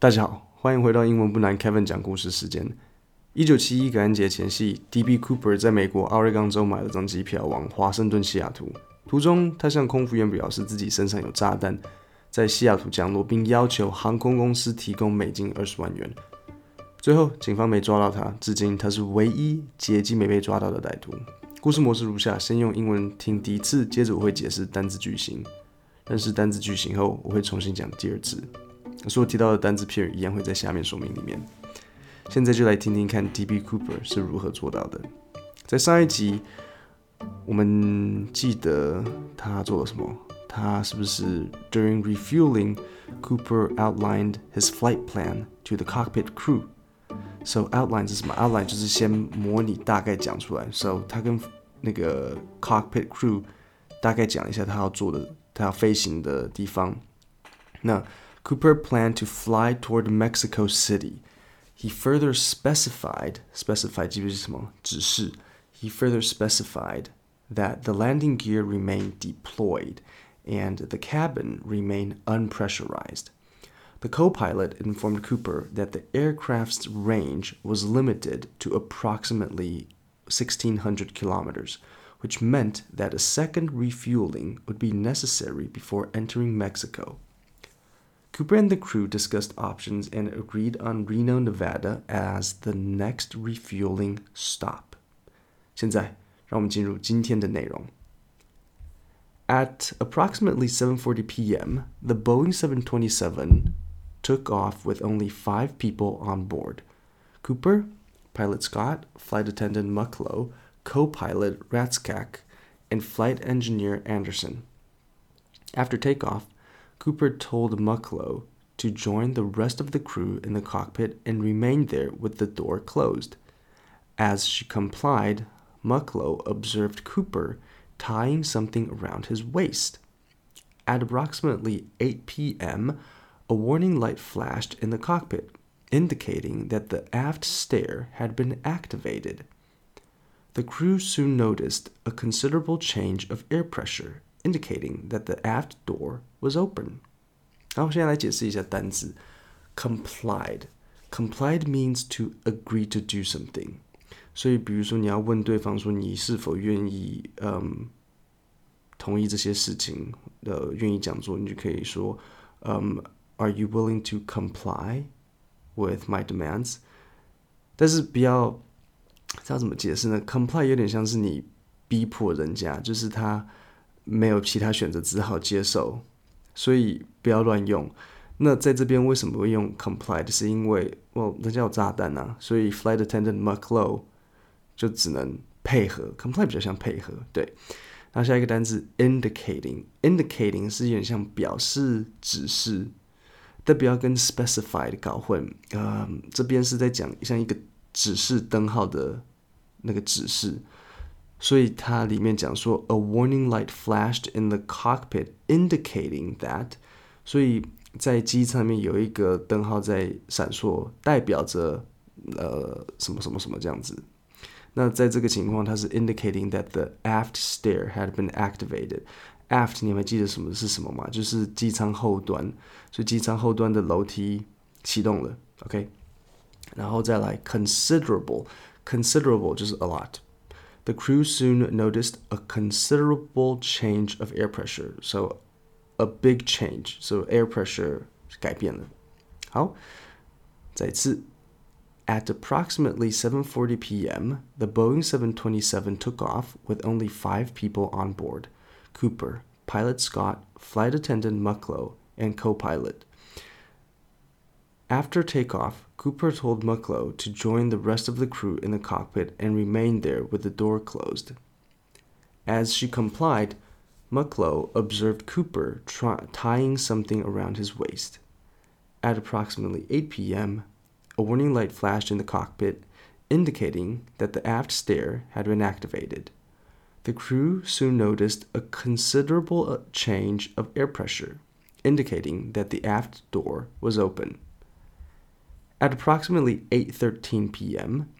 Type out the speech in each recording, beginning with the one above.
大家好，欢迎回到英文不难 Kevin 讲故事时间。一九七一感恩节前夕，D.B. Cooper 在美国奥瑞冈州买了张机票往华盛顿西雅图。途中，他向空服员表示自己身上有炸弹，在西雅图降落，并要求航空公司提供美金二十万元。最后，警方没抓到他，至今他是唯一劫机没被抓到的歹徒。故事模式如下：先用英文听第一次，接着我会解释单字句型。认识单字句型后，我会重新讲第二次。所提到的单字片语一样会在下面说明里面。现在就来听听看 D.B. Cooper 是如何做到的。在上一集，我们记得他做了什么？他是不是 During refueling, Cooper outlined his flight plan to the cockpit crew? So outline 是什么？outline 就是先模拟大概讲出来。So 他跟那个 cockpit crew 大概讲一下他要做的，他要飞行的地方。那 Cooper planned to fly toward Mexico City. He further specified specified He further specified that the landing gear remained deployed and the cabin remained unpressurized. The co-pilot informed Cooper that the aircraft's range was limited to approximately 1600 kilometers, which meant that a second refueling would be necessary before entering Mexico. Cooper and the crew discussed options and agreed on Reno, Nevada as the next refueling stop. 现在, At approximately 7:40 p.m., the Boeing 727 took off with only 5 people on board. Cooper, pilot Scott, flight attendant Mucklow, co-pilot Rataczak, and flight engineer Anderson. After takeoff, Cooper told Mucklow to join the rest of the crew in the cockpit and remain there with the door closed. As she complied, Mucklow observed Cooper tying something around his waist. At approximately 8 p.m., a warning light flashed in the cockpit, indicating that the aft stair had been activated. The crew soon noticed a considerable change of air pressure indicating that the aft door was open. 然后现在来解释一下单词 complied。complied means to agree to do something。所以，比如说你要问对方说你是否愿意，嗯，同意这些事情，呃，愿意讲做，你就可以说，嗯，Are you willing to comply with my demands？但是不要，这要怎么解释呢？comply 有点像是你逼迫人家，就是他。 没有其他选择，只好接受，所以不要乱用。那在这边为什么会用 complied？是因为哦，人家有炸弹啊，所以 flight attendant McLeod 就只能配合。comply 比较像配合，对。然后下一个单词 indicating，indicating 是有点像表示、指示，但不要跟 specified 搞混。呃，这边是在讲像一个指示灯号的那个指示。所以它里面讲说，a warning light flashed in the cockpit indicating that，所以在机舱里面有一个灯号在闪烁，代表着呃什么什么什么这样子。那在这个情况，它是 indicating that the aft stair had been activated。aft 你们记得什么是什么吗？就是机舱后端，所以机舱后端的楼梯启动了。OK，然后再来 considerable，considerable 就是 a lot。the crew soon noticed a considerable change of air pressure. So, a big change. So, air pressure 改变了。好，再次。At approximately 7:40 p.m., the Boeing 727 took off with only five people on board: Cooper, pilot Scott, flight attendant Mucklow, and co-pilot. After takeoff, Cooper told Mucklow to join the rest of the crew in the cockpit and remain there with the door closed. As she complied, Mucklow observed Cooper try- tying something around his waist. At approximately 8 p.m., a warning light flashed in the cockpit, indicating that the aft stair had been activated. The crew soon noticed a considerable uh, change of air pressure, indicating that the aft door was open. At approximately 8:13 p.m.,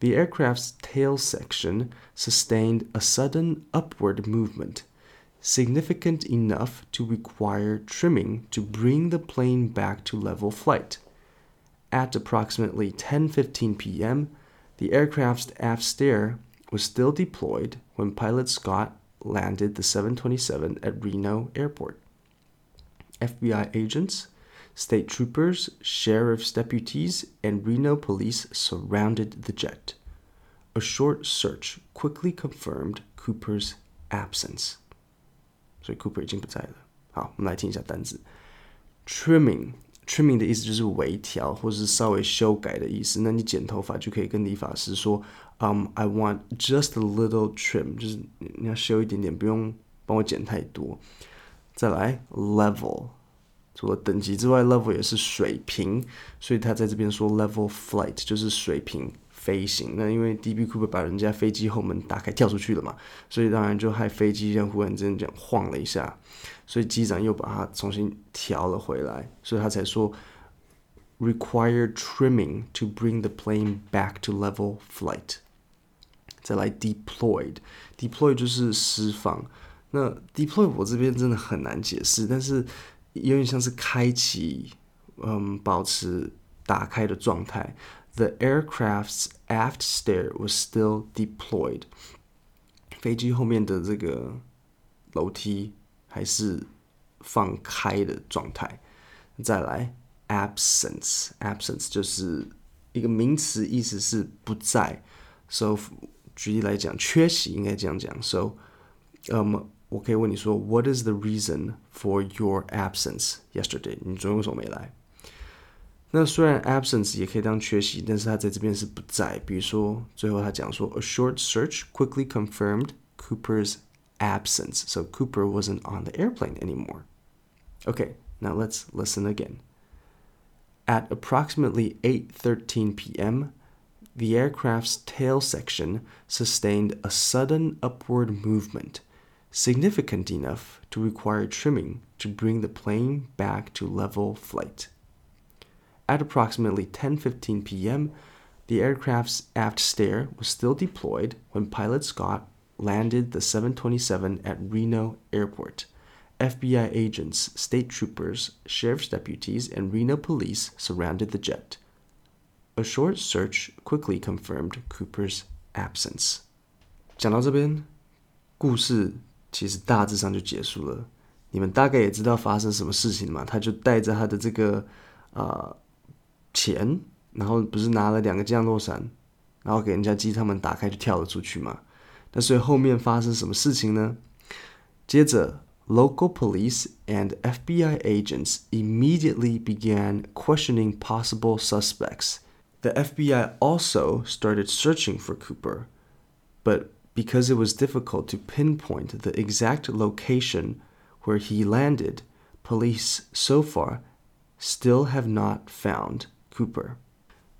the aircraft's tail section sustained a sudden upward movement, significant enough to require trimming to bring the plane back to level flight. At approximately 10:15 p.m., the aircraft's aft stair was still deployed when pilot Scott landed the 727 at Reno Airport. FBI agents, state troopers, sheriff's deputies, and Reno police surrounded the jet. A short search quickly confirmed Cooper's absence. 所以 Cooper 已经不在了。好，我们来听一下单词。Trimming trimming 的意思就是微调或是稍微修改的意思。那你剪头发就可以跟理发师说，嗯、um,，I want just a little trim，就是你要修一点点，不用帮我剪太多。再来 level， 除了等级之外，level 也是水平，所以他在这边说 level flight 就是水平飞行。那因为 DB Cooper 把人家飞机后门打开跳出去了嘛，所以当然就害飞机这样忽然之间这样晃了一下。所以机长又把它重新调了回来，所以他才说 require trimming to bring the plane back to level flight。再来 deployed，deploy 就是释放。那 deploy 我这边真的很难解释，但是有点像是开启，嗯，保持打开的状态。The aircraft's aft stair was still deployed。飞机后面的这个楼梯。还是放开的状态。再来，absence，absence 就是一个名词，意思是不在。So 举例来讲，缺席应该这样讲。So，嗯，我可以问你说，What is the reason for your absence yesterday？你昨天为什么没来？那虽然 absence 也可以当缺席，但是它在这边是不在。比如说，最后他讲说，A short search quickly confirmed Cooper's absence. So Cooper wasn't on the airplane anymore. Okay, now let's listen again. At approximately 8:13 p.m., the aircraft's tail section sustained a sudden upward movement, significant enough to require trimming to bring the plane back to level flight. At approximately 10:15 p.m., the aircraft's aft stair was still deployed when pilot Scott landed the 727 at Reno Airport. FBI agents, state troopers, sheriff's deputies, and Reno police surrounded the jet. A short search quickly confirmed Cooper's absence. 讲到这边，故事 其实大致上就结束了。你们大概也知道发生什么事情嘛？他就带着他的这个呃钱，然后不是拿了两个降落伞，然后给人家机舱门打开就跳了出去嘛。那所以后面发生什么事情呢？接着，local police and FBI agents immediately began questioning possible suspects. The FBI also started searching for Cooper, but because it was difficult to pinpoint the exact location where he landed, police so far still have not found Cooper.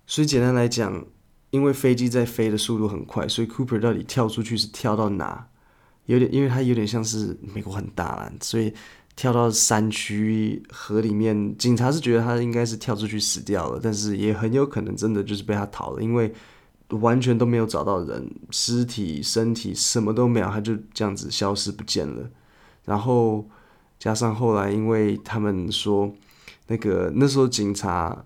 所以简单来讲，因为飞机在飞的速度很快，所以 Cooper 到底跳出去是跳到哪？有点，因为它有点像是美国很大啦，所以跳到山区河里面。警察是觉得他应该是跳出去死掉了，但是也很有可能真的就是被他逃了，因为完全都没有找到人，尸体、身体什么都没有，他就这样子消失不见了。然后加上后来，因为他们说那个那时候警察。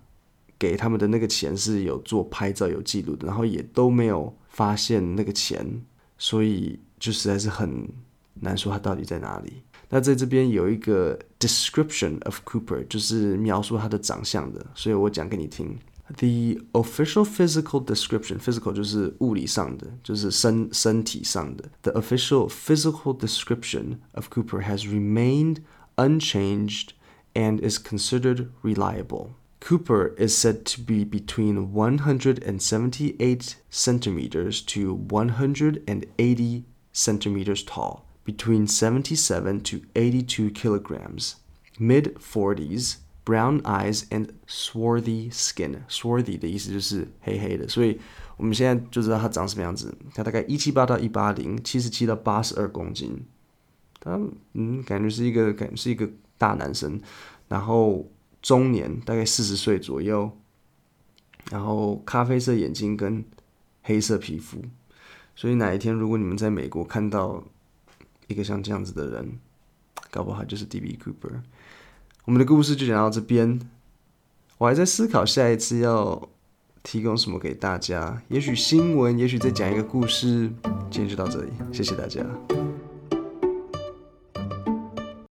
给他们的那个钱是有做拍照有记录的，然后也都没有发现那个钱，所以就实在是很难说他到底在哪里。那在这边有一个 description of Cooper，就是描述他的长相的，所以我讲给你听。The official physical description，physical 就是物理上的，就是身身体上的。The official physical description of Cooper has remained unchanged and is considered reliable. Cooper is said to be between 178 centimeters to 180 centimeters tall, between 77 to 82 kilograms, mid 40s, brown eyes and swarthy skin. Swarthy 的意思就是黑黑的，所以我们现在就知道他长什么样子。他大概一七八到一八零，七十七到八十二公斤。他嗯，感觉是一个感是一个大男生，然后中年，大概四十岁左右，然后咖啡色眼睛跟黑色皮肤，所以哪一天如果你们在美国看到一个像这样子的人，搞不好就是 D.B. Cooper。我们的故事就讲到这边。我还在思考下一次要提供什么给大家，也许新闻，也许再讲一个故事。今天就到这里，谢谢大家。